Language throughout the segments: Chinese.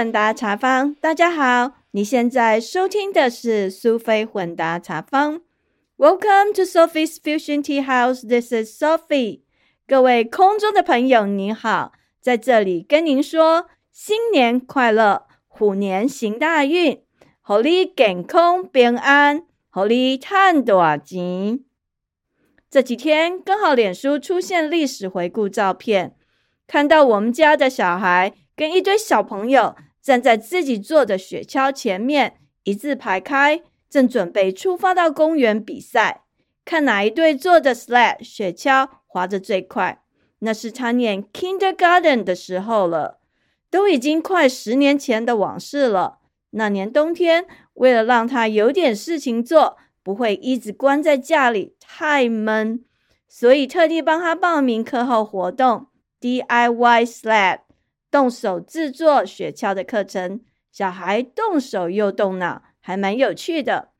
混搭茶坊，大家好，你现在收听的是苏菲混搭茶坊。Welcome to Sophie's Fusion Tea House. This is Sophie. 各位空中的朋友，您好，在这里跟您说新年快乐，虎年行大运，祝你健康平安，祝你赚大钱。这几天刚好脸书出现历史回顾照片，看到我们家的小孩跟一堆小朋友站在自己做的雪橇前面，一字排开，正准备出发到公园比赛，看哪一队做的 sled 雪橇滑得最快。那是他念 kindergarten 的时候了，都已经快十年前的往事了。那年冬天，为了让他有点事情做。不会一直关在家里太闷，所以特地帮他报名课后活动 DIY sled 动手制作雪橇的课程。小孩动手又动脑，还蛮有趣的。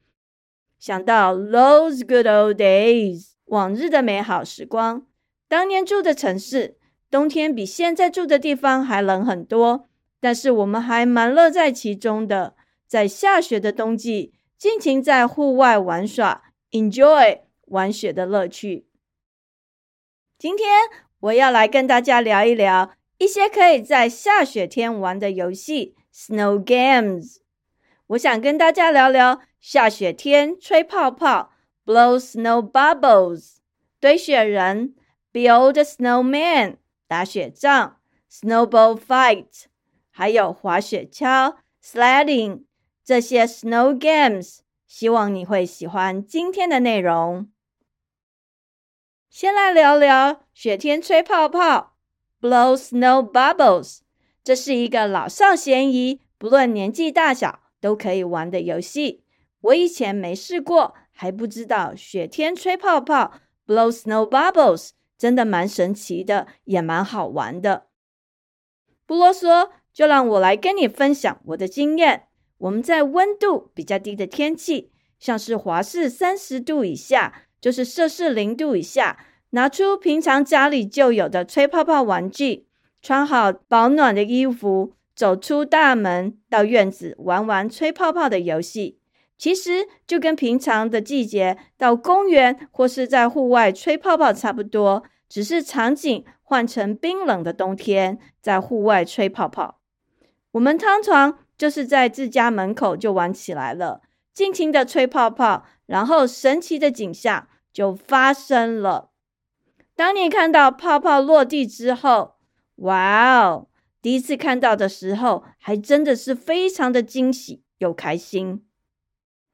想到 those good old days 往日的美好时光，当年住的城市冬天比现在住的地方还冷很多，但是我们还蛮乐在其中的，在下雪的冬季。尽情在户外玩耍，enjoy 玩雪的乐趣。今天我要来跟大家聊一聊一些可以在下雪天玩的游戏 （snow games）。我想跟大家聊聊下雪天吹泡泡 （blow snow bubbles）、堆雪人 （build snowman）、打雪仗 （snowball fight），还有滑雪橇 （sledding）。这些 snow games，希望你会喜欢今天的内容。先来聊聊雪天吹泡泡，blow snow bubbles。这是一个老少咸宜，不论年纪大小都可以玩的游戏。我以前没试过，还不知道雪天吹泡泡，blow snow bubbles，真的蛮神奇的，也蛮好玩的。不啰嗦，就让我来跟你分享我的经验。我们在温度比较低的天气，像是华氏三十度以下，就是摄氏零度以下，拿出平常家里就有的吹泡泡玩具，穿好保暖的衣服，走出大门到院子玩玩吹泡泡的游戏。其实就跟平常的季节到公园或是在户外吹泡泡差不多，只是场景换成冰冷的冬天，在户外吹泡泡。我们通常。就是在自家门口就玩起来了，尽情的吹泡泡，然后神奇的景象就发生了。当你看到泡泡落地之后，哇哦！第一次看到的时候，还真的是非常的惊喜又开心。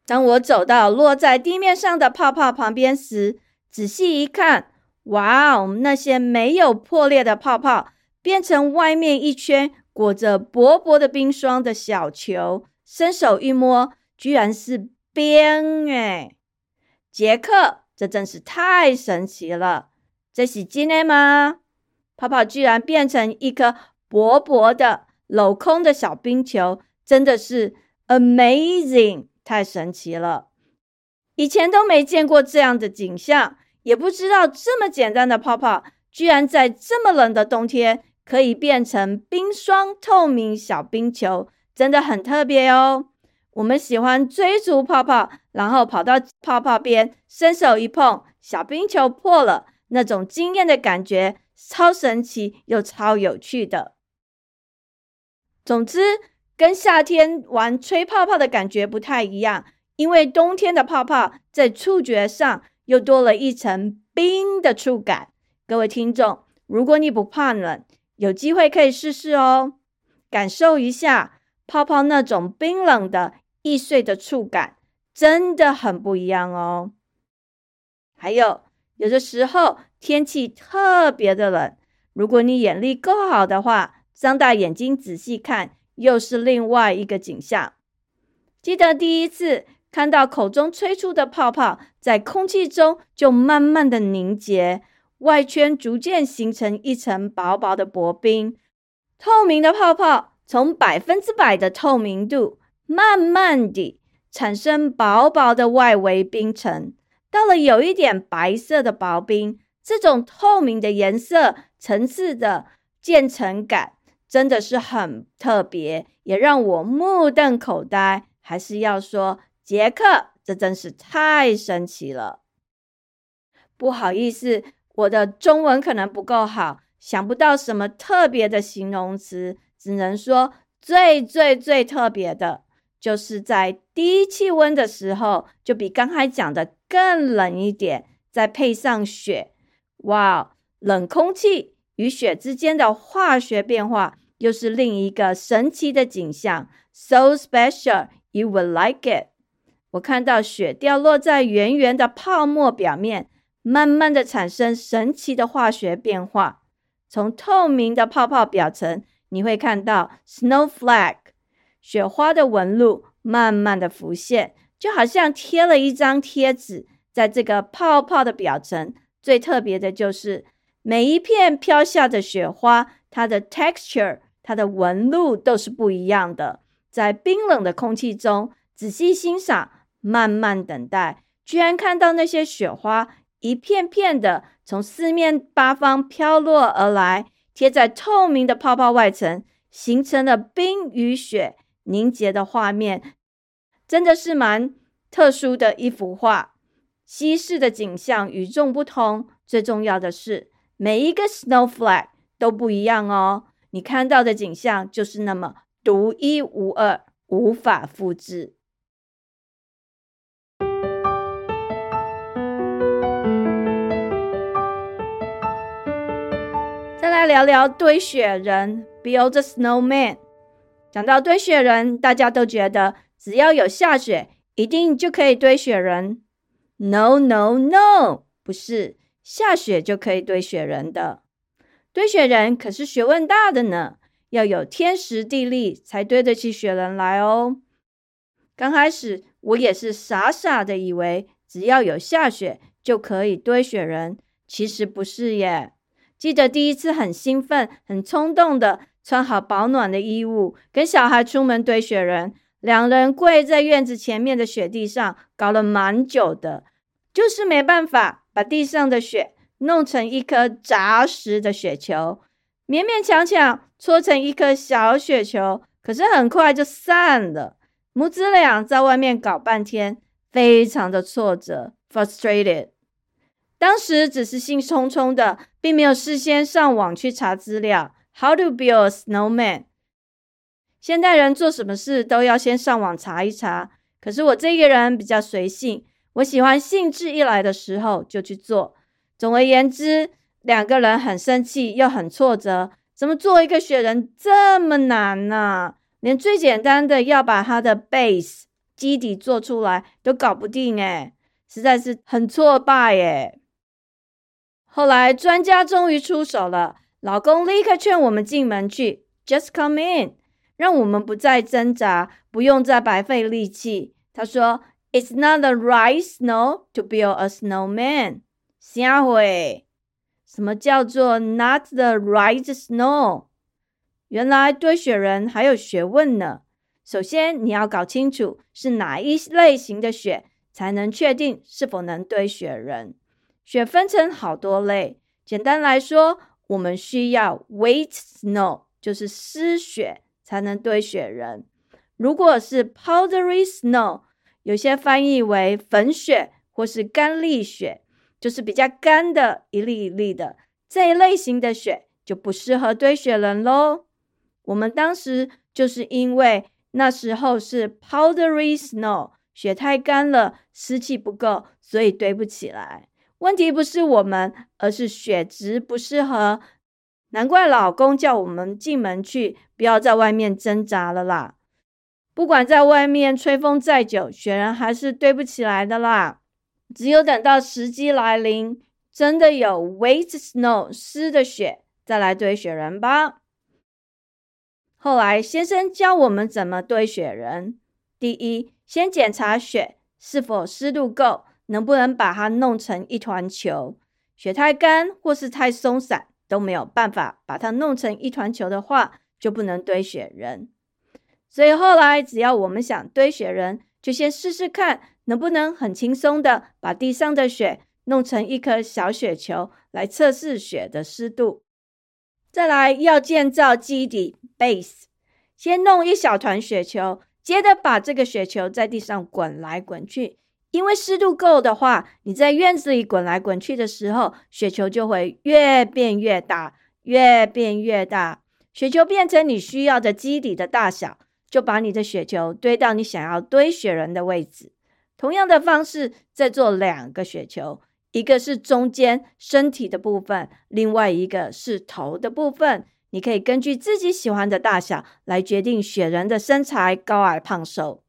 当我走到落在地面上的泡泡旁边时，仔细一看，哇哦！那些没有破裂的泡泡变成外面一圈。裹着薄薄的冰霜的小球，伸手一摸，居然是冰哎！杰克，这真是太神奇了！这是真的吗？泡泡居然变成一颗薄薄的镂空的小冰球，真的是 amazing，太神奇了！以前都没见过这样的景象，也不知道这么简单的泡泡，居然在这么冷的冬天。可以变成冰霜透明小冰球，真的很特别哦。我们喜欢追逐泡泡，然后跑到泡泡边，伸手一碰，小冰球破了，那种惊艳的感觉超神奇又超有趣的。总之，跟夏天玩吹泡泡的感觉不太一样，因为冬天的泡泡在触觉上又多了一层冰的触感。各位听众，如果你不怕冷，有机会可以试试哦，感受一下泡泡那种冰冷的易碎的触感，真的很不一样哦。还有，有的时候天气特别的冷，如果你眼力够好的话，张大眼睛仔细看，又是另外一个景象。记得第一次看到口中吹出的泡泡在空气中就慢慢的凝结。外圈逐渐形成一层薄薄的薄冰，透明的泡泡从百分之百的透明度，慢慢地产生薄薄的外围冰层，到了有一点白色的薄冰。这种透明的颜色层次的渐层感，真的是很特别，也让我目瞪口呆。还是要说，杰克，这真是太神奇了。不好意思，我的中文可能不够好，想不到什么特别的形容词，只能说最最最特别的，就是在低气温的时候，就比刚才讲的更冷一点，再配上雪，哇，冷空气与雪之间的化学变化，又是另一个神奇的景象，so special。You will like it。我看到雪掉落在圆圆的泡沫表面，慢慢的产生神奇的化学变化。从透明的泡泡表层，你会看到 snowflake 雪花的纹路慢慢的浮现，就好像贴了一张贴纸在这个泡泡的表层。最特别的就是每一片飘下的雪花，它的 texture，它的纹路都是不一样的。在冰冷的空气中仔细欣赏，慢慢等待，居然看到那些雪花一片片的从四面八方飘落而来，贴在透明的泡泡外层，形成了冰与雪凝结的画面，真的是蛮特殊的一幅画。西式的景象与众不同，最重要的是每一个 snowflake 都不一样哦。你看到的景象就是那么。独一无二，无法复制。再来聊聊堆雪人，Build a snowman。讲到堆雪人，大家都觉得只要有下雪，一定就可以堆雪人。No，No，No，不是下雪就可以堆雪人的。堆雪人可是学问大的呢。要有天时地利，才堆得起雪人来哦。刚开始我也是傻傻的以为，只要有下雪就可以堆雪人，其实不是耶。记得第一次很兴奋、很冲动的穿好保暖的衣物，跟小孩出门堆雪人，两人跪在院子前面的雪地上，搞了蛮久的，就是没办法把地上的雪弄成一颗扎实的雪球。勉勉强强搓成一颗小雪球，可是很快就散了。母子俩在外面搞半天，非常的挫折，frustrated。当时只是兴冲冲的，并没有事先上网去查资料，How to build a snowman。现代人做什么事都要先上网查一查，可是我这个人比较随性，我喜欢兴致一来的时候就去做。总而言之。两个人很生气，又很挫折。怎么做一个雪人这么难呢？连最简单的要把它的 base 基底做出来都搞不定诶实在是很挫败耶。后来专家终于出手了，老公立刻劝我们进门去，just come in，让我们不再挣扎，不用再白费力气。他说：“It's not the right snow to build a snowman。”下回。什么叫做 not the right snow？原来堆雪人还有学问呢。首先，你要搞清楚是哪一类型的雪，才能确定是否能堆雪人。雪分成好多类，简单来说，我们需要 w a i t snow，就是湿雪，才能堆雪人。如果是 powdery snow，有些翻译为粉雪或是干粒雪。就是比较干的，一粒一粒的这一类型的雪就不适合堆雪人喽。我们当时就是因为那时候是 powdery snow，雪太干了，湿气不够，所以堆不起来。问题不是我们，而是雪质不适合。难怪老公叫我们进门去，不要在外面挣扎了啦。不管在外面吹风再久，雪人还是堆不起来的啦。只有等到时机来临，真的有 wet snow 湿的雪，再来堆雪人吧。后来先生教我们怎么堆雪人：第一，先检查雪是否湿度够，能不能把它弄成一团球。雪太干或是太松散，都没有办法把它弄成一团球的话，就不能堆雪人。所以后来只要我们想堆雪人，就先试试看。能不能很轻松的把地上的雪弄成一颗小雪球来测试雪的湿度？再来要建造基底 （base），先弄一小团雪球，接着把这个雪球在地上滚来滚去。因为湿度够的话，你在院子里滚来滚去的时候，雪球就会越变越大，越变越大。雪球变成你需要的基底的大小，就把你的雪球堆到你想要堆雪人的位置。同样的方式，再做两个雪球，一个是中间身体的部分，另外一个是头的部分。你可以根据自己喜欢的大小来决定雪人的身材高矮胖瘦。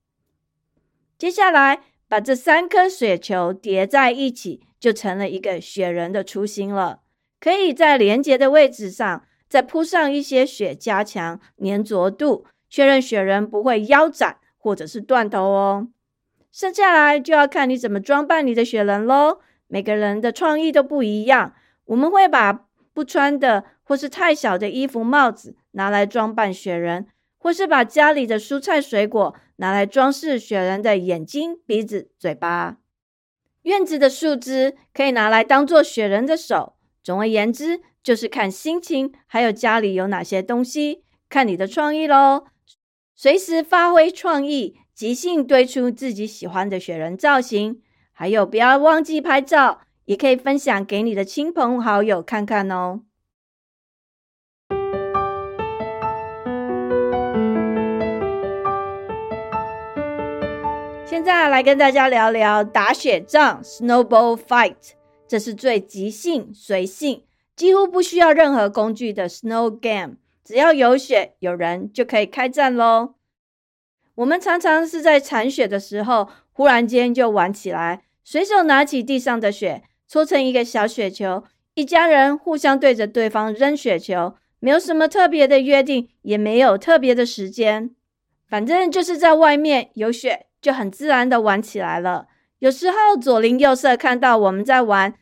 接下来。把这三颗雪球叠在一起，就成了一个雪人的雏形了。可以在连接的位置上再铺上一些雪，加强粘着度，确认雪人不会腰斩或者是断头哦。剩下来就要看你怎么装扮你的雪人喽。每个人的创意都不一样，我们会把不穿的或是太小的衣服、帽子拿来装扮雪人。或是把家里的蔬菜水果拿来装饰雪人的眼睛、鼻子、嘴巴。院子的树枝可以拿来当做雪人的手。总而言之，就是看心情，还有家里有哪些东西，看你的创意喽。随时发挥创意，即兴堆出自己喜欢的雪人造型。还有，不要忘记拍照，也可以分享给你的亲朋好友看看哦。现在来跟大家聊聊打雪仗 （Snowball Fight），这是最即兴、随性，几乎不需要任何工具的 Snow Game。只要有雪、有人，就可以开战喽。我们常常是在铲雪的时候，忽然间就玩起来，随手拿起地上的雪，搓成一个小雪球，一家人互相对着对方扔雪球，没有什么特别的约定，也没有特别的时间，反正就是在外面有雪。就很自然的玩起来了。有时候左邻右舍看到我们在玩，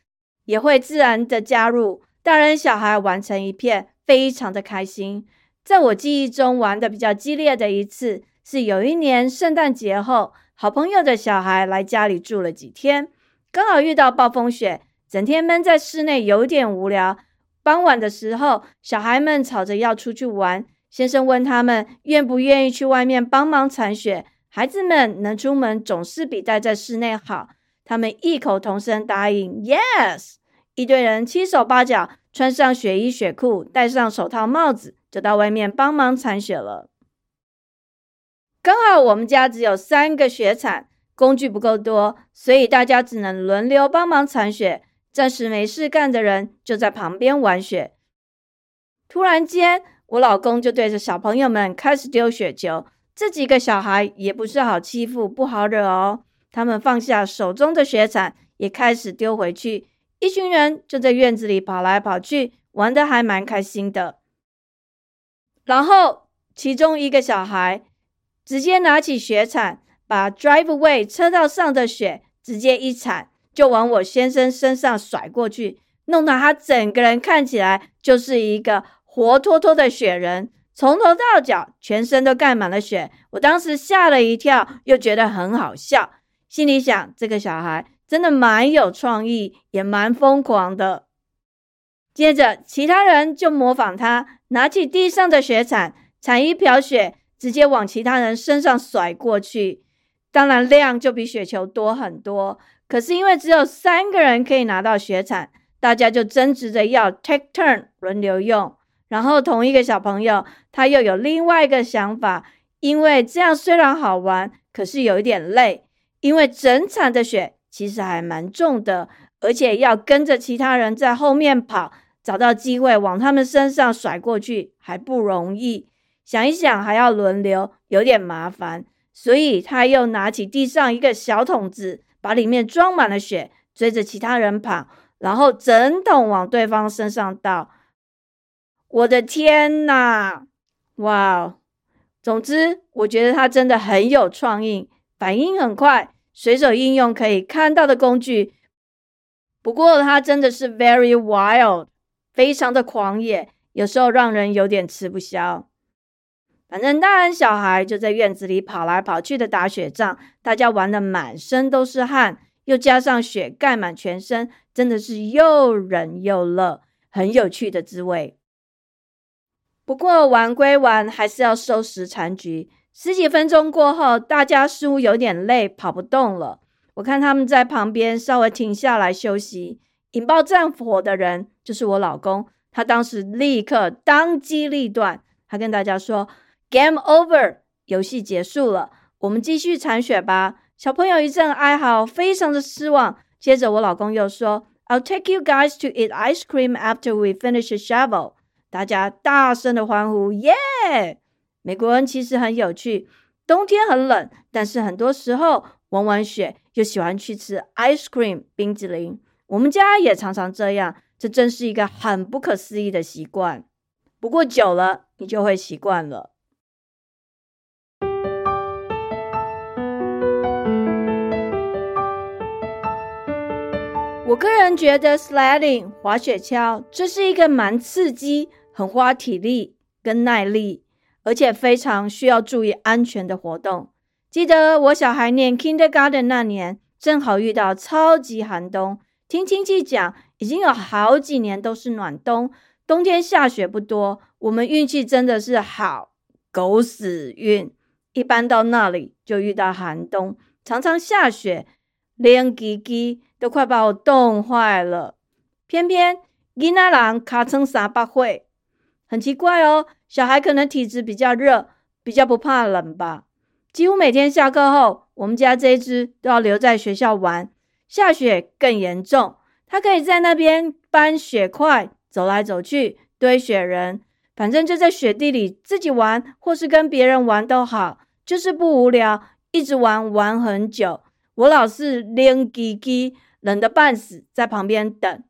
也会自然的加入，大人小孩玩成一片，非常的开心。在我记忆中玩的比较激烈的一次，是有一年圣诞节后，好朋友的小孩来家里住了几天，刚好遇到暴风雪，整天闷在室内有点无聊。傍晚的时候，小孩们吵着要出去玩，先生问他们愿不愿意去外面帮忙铲雪。孩子们能出门总是比待在室内好。他们异口同声答应：“Yes！” 一堆人七手八脚，穿上雪衣雪裤，戴上手套帽子，就到外面帮忙铲雪了。刚好我们家只有三个雪铲，工具不够多，所以大家只能轮流帮忙铲雪。暂时没事干的人就在旁边玩雪。突然间，我老公就对着小朋友们开始丢雪球。这几个小孩也不是好欺负、不好惹哦。他们放下手中的雪铲，也开始丢回去。一群人就在院子里跑来跑去，玩的还蛮开心的。然后，其中一个小孩直接拿起雪铲，把 driveway 车道上的雪直接一铲，就往我先生身上甩过去，弄得他整个人看起来就是一个活脱脱的雪人。从头到脚，全身都盖满了雪。我当时吓了一跳，又觉得很好笑，心里想：这个小孩真的蛮有创意，也蛮疯狂的。接着，其他人就模仿他，拿起地上的雪铲，铲一瓢雪，直接往其他人身上甩过去。当然，量就比雪球多很多。可是因为只有三个人可以拿到雪铲，大家就争执着要 take turn 轮流用。然后同一个小朋友，他又有另外一个想法，因为这样虽然好玩，可是有一点累，因为整场的雪其实还蛮重的，而且要跟着其他人在后面跑，找到机会往他们身上甩过去还不容易。想一想还要轮流，有点麻烦，所以他又拿起地上一个小桶子，把里面装满了雪，追着其他人跑，然后整桶往对方身上倒。我的天呐，哇！总之，我觉得他真的很有创意，反应很快，随手应用可以看到的工具。不过，他真的是 very wild，非常的狂野，有时候让人有点吃不消。反正大人小孩就在院子里跑来跑去的打雪仗，大家玩的满身都是汗，又加上雪盖满全身，真的是又冷又热，很有趣的滋味。不过玩归玩，还是要收拾残局。十几分钟过后，大家似乎有点累，跑不动了。我看他们在旁边稍微停下来休息。引爆战火的人就是我老公，他当时立刻当机立断，他跟大家说：“Game over，游戏结束了，我们继续铲雪吧。”小朋友一阵哀嚎，非常的失望。接着我老公又说：“I'll take you guys to eat ice cream after we finish the shovel。”大家大声的欢呼：“耶！”美国人其实很有趣，冬天很冷，但是很多时候玩完雪又喜欢去吃 ice cream 冰淇淋。我们家也常常这样，这真是一个很不可思议的习惯。不过久了，你就会习惯了。我个人觉得 sledding 滑雪橇这是一个蛮刺激、很花体力跟耐力，而且非常需要注意安全的活动。记得我小孩念 kindergarten 那年，正好遇到超级寒冬。听亲戚讲，已经有好几年都是暖冬，冬天下雪不多。我们运气真的是好，狗屎运！一般到那里就遇到寒冬，常常下雪，连叽叽都快把我冻坏了。偏偏伊那郎卡成三百岁，很奇怪哦。小孩可能体质比较热，比较不怕冷吧。几乎每天下课后，我们家这只都要留在学校玩。下雪更严重，他可以在那边搬雪块，走来走去，堆雪人，反正就在雪地里自己玩，或是跟别人玩都好，就是不无聊，一直玩玩很久。我老是拎叽叽，冷得半死，在旁边等，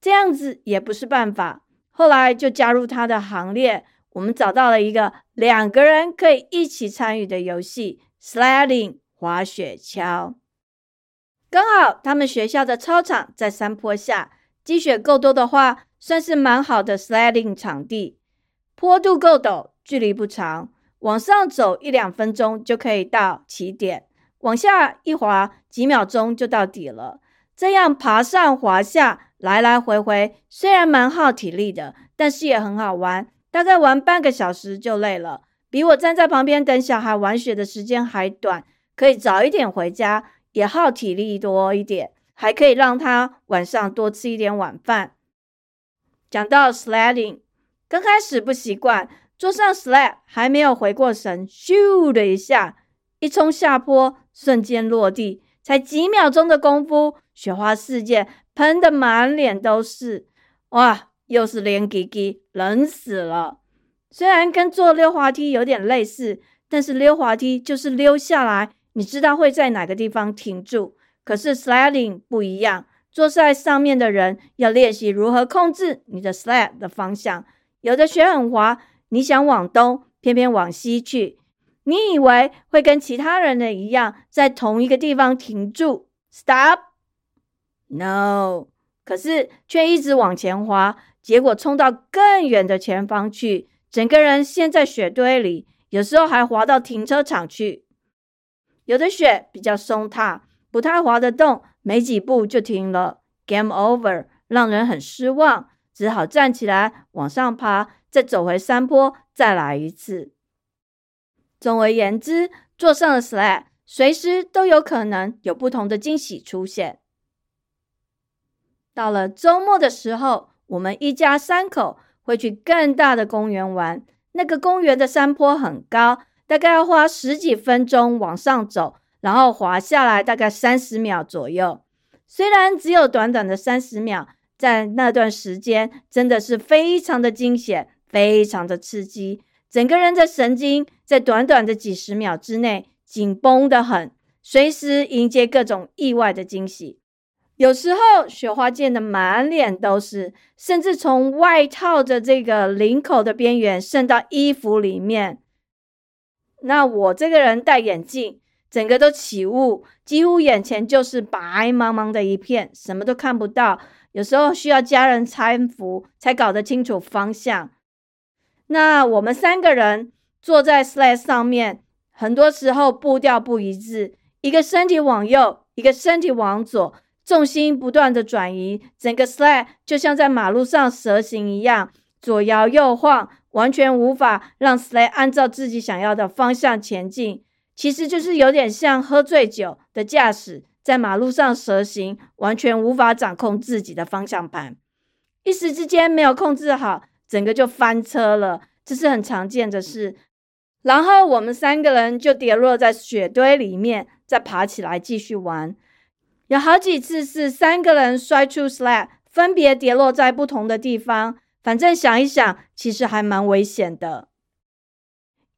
这样子也不是办法。后来就加入他的行列，我们找到了一个两个人可以一起参与的游戏：sledding 滑雪橇。刚好他们学校的操场在山坡下，积雪够多的话，算是蛮好的 sledding 场地。坡度够陡，距离不长，往上走一两分钟就可以到起点，往下一滑几秒钟就到底了。这样爬上滑下，来来回回，虽然蛮耗体力的，但是也很好玩。大概玩半个小时就累了，比我站在旁边等小孩玩雪的时间还短，可以早一点回家。也耗体力多一点，还可以让他晚上多吃一点晚饭。讲到 sledding，刚开始不习惯，坐上 sled 还没有回过神，咻的一下，一冲下坡，瞬间落地，才几秒钟的功夫，雪花四溅，喷的满脸都是，哇，又是连叽叽，冷死了。虽然跟坐溜滑梯有点类似，但是溜滑梯就是溜下来。你知道会在哪个地方停住？可是 sledding 不一样，坐在上面的人要练习如何控制你的 sled 的方向。有的雪很滑，你想往东，偏偏往西去。你以为会跟其他人的一样，在同一个地方停住，stop No，可是却一直往前滑，结果冲到更远的前方去，整个人陷在雪堆里，有时候还滑到停车场去。有的雪比较松踏，不太滑得动，没几步就停了，game over，让人很失望，只好站起来往上爬，再走回山坡，再来一次。总而言之，坐上了 sled，随时都有可能有不同的惊喜出现。到了周末的时候，我们一家三口会去更大的公园玩，那个公园的山坡很高。大概要花十几分钟往上走，然后滑下来，大概三十秒左右。虽然只有短短的三十秒，在那段时间真的是非常的惊险，非常的刺激，整个人的神经在短短的几十秒之内紧绷的很，随时迎接各种意外的惊喜。有时候雪花溅得满脸都是，甚至从外套的这个领口的边缘渗到衣服里面。那我这个人戴眼镜，整个都起雾，几乎眼前就是白茫茫的一片，什么都看不到。有时候需要家人搀扶，才搞得清楚方向。那我们三个人坐在 sled 上面，很多时候步调不一致，一个身体往右，一个身体往左，重心不断的转移，整个 sled 就像在马路上蛇行一样，左摇右晃。完全无法让 sled 按照自己想要的方向前进。其实就是有点像喝醉酒的驾驶在马路上蛇行，完全无法掌控自己的方向盘，一时之间没有控制好，整个就翻车了。这是很常见的事。然后我们三个人就跌落在雪堆里面，再爬起来继续玩。有好几次是三个人摔出 slab，分别跌落在不同的地方。反正想一想，其实还蛮危险的。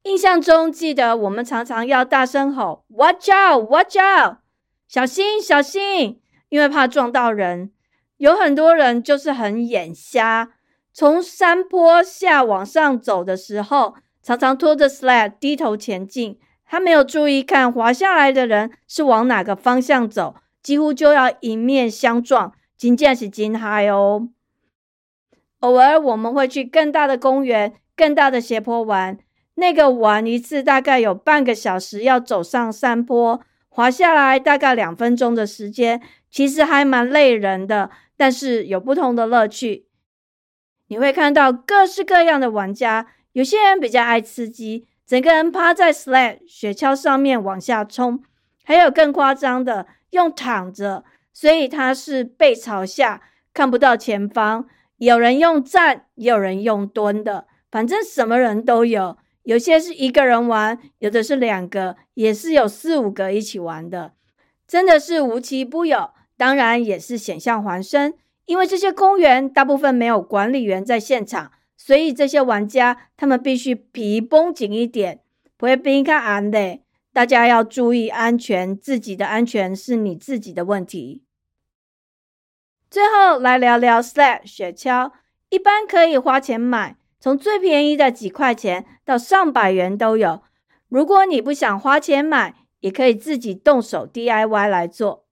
印象中记得我们常常要大声吼 “Watch out! Watch out！” 小心小心，因为怕撞到人。有很多人就是很眼瞎，从山坡下往上走的时候。常常拖着 sled 低头前进，他没有注意看滑下来的人是往哪个方向走，几乎就要迎面相撞，真正是惊嗨哦！偶尔我们会去更大的公园、更大的斜坡玩，那个玩一次大概有半个小时，要走上山坡，滑下来大概两分钟的时间，其实还蛮累人的，但是有不同的乐趣。你会看到各式各样的玩家。有些人比较爱刺激，整个人趴在 sled 雪橇上面往下冲；还有更夸张的，用躺着，所以他是背朝下，看不到前方。有人用站，也有人用蹲的，反正什么人都有。有些是一个人玩，有的是两个，也是有四五个一起玩的，真的是无奇不有。当然也是险象环生，因为这些公园大部分没有管理员在现场。所以这些玩家，他们必须皮绷紧一点，不会冰开安的。大家要注意安全，自己的安全是你自己的问题。最后来聊聊 sled 雪橇，一般可以花钱买，从最便宜的几块钱到上百元都有。如果你不想花钱买，也可以自己动手 DIY 来做。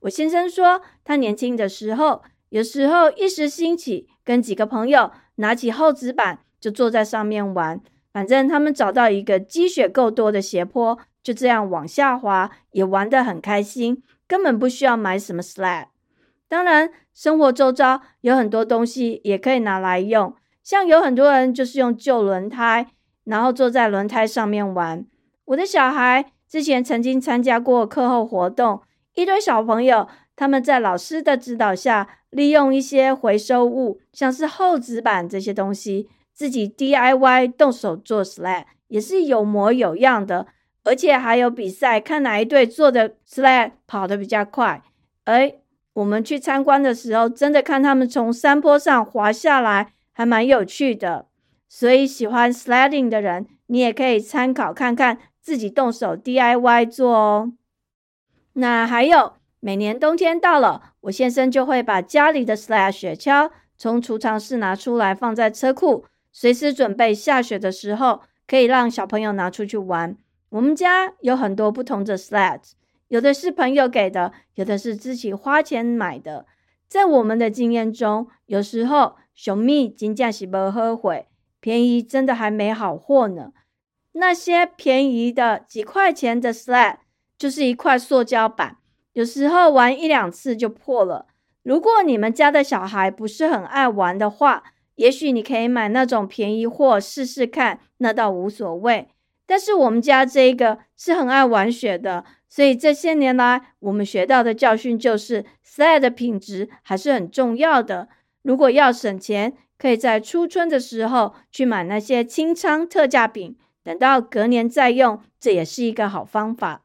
我先生说，他年轻的时候，有时候一时兴起。跟几个朋友拿起厚纸板，就坐在上面玩。反正他们找到一个积雪够多的斜坡，就这样往下滑，也玩得很开心，根本不需要买什么 sled。当然，生活周遭有很多东西也可以拿来用，像有很多人就是用旧轮胎，然后坐在轮胎上面玩。我的小孩之前曾经参加过课后活动，一堆小朋友。他们在老师的指导下，利用一些回收物，像是厚纸板这些东西，自己 DIY 动手做 sled，也是有模有样的。而且还有比赛，看哪一队做的 sled 跑得比较快。哎，我们去参观的时候，真的看他们从山坡上滑下来，还蛮有趣的。所以喜欢 sledding 的人，你也可以参考看看，自己动手 DIY 做哦。那还有。每年冬天到了，我先生就会把家里的 sled 雪橇从储藏室拿出来，放在车库，随时准备下雪的时候可以让小朋友拿出去玩。我们家有很多不同的 sled，有的是朋友给的，有的是自己花钱买的。在我们的经验中，有时候熊蜜金价是不后悔，便宜真的还没好货呢。那些便宜的几块钱的 sled 就是一块塑胶板。有时候玩一两次就破了。如果你们家的小孩不是很爱玩的话，也许你可以买那种便宜货试试看，那倒无所谓。但是我们家这个是很爱玩雪的，所以这些年来我们学到的教训就是 sled 的品质还是很重要的。如果要省钱，可以在初春的时候去买那些清仓特价品，等到隔年再用，这也是一个好方法。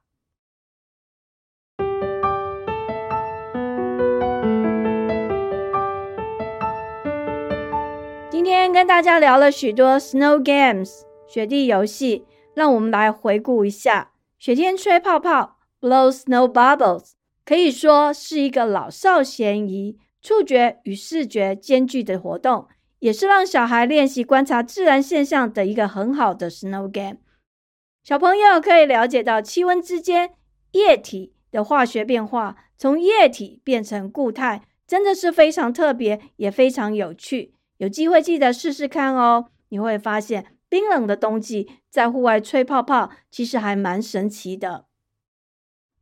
今天跟大家聊了许多 snow games 雪地游戏，让我们来回顾一下。雪天吹泡泡 blow snow bubbles 可以说是一个老少咸宜、触觉与视觉兼具的活动，也是让小孩练习观察自然现象的一个很好的 snow game。小朋友可以了解到气温之间液体的化学变化，从液体变成固态，真的是非常特别，也非常有趣。有机会记得试试看哦，你会发现冰冷的冬季在户外吹泡泡其实还蛮神奇的。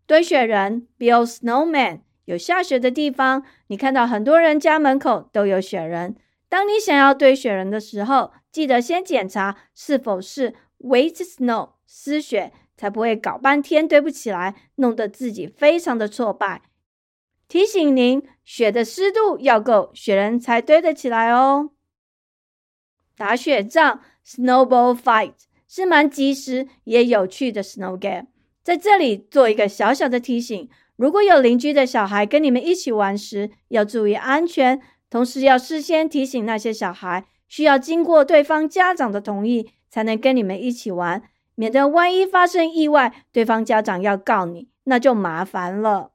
堆雪人 （Build Snowman） 有下雪的地方，你看到很多人家门口都有雪人。当你想要堆雪人的时候，记得先检查是否是 wet snow 湿雪，才不会搞半天堆不起来，弄得自己非常的挫败。提醒您，雪的湿度要够，雪人才堆得起来哦。打雪仗 （snowball fight） 是蛮及时也有趣的 snow game。在这里做一个小小的提醒：如果有邻居的小孩跟你们一起玩时，要注意安全，同时要事先提醒那些小孩，需要经过对方家长的同意才能跟你们一起玩，免得万一发生意外，对方家长要告你，那就麻烦了。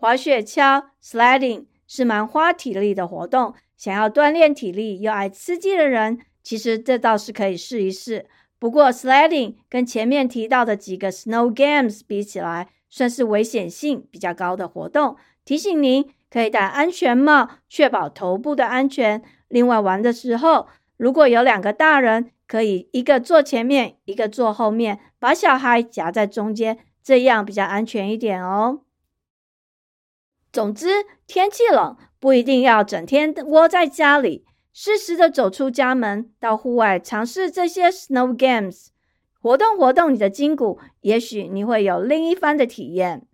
滑雪橇 （sledding） 是蛮花体力的活动，想要锻炼体力又爱刺激的人，其实这倒是可以试一试。不过，sledding 跟前面提到的几个 snow games 比起来，算是危险性比较高的活动。提醒您可以戴安全帽，确保头部的安全。另外，玩的时候如果有两个大人，可以一个坐前面，一个坐后面，把小孩夹在中间，这样比较安全一点哦。总之，天气冷不一定要整天窝在家里，适时的走出家门，到户外尝试这些 snow games，活动活动你的筋骨，也许你会有另一番的体验。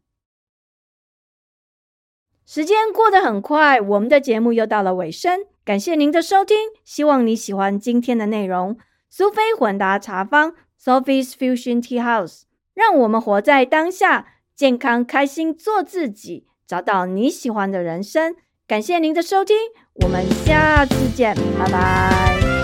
时间过得很快，我们的节目又到了尾声，感谢您的收听，希望你喜欢今天的内容。苏菲混搭茶坊 （Sophie's Fusion Tea House），让我们活在当下，健康开心，做自己。找到你喜欢的人生。感谢您的收听，我们下次见，拜拜。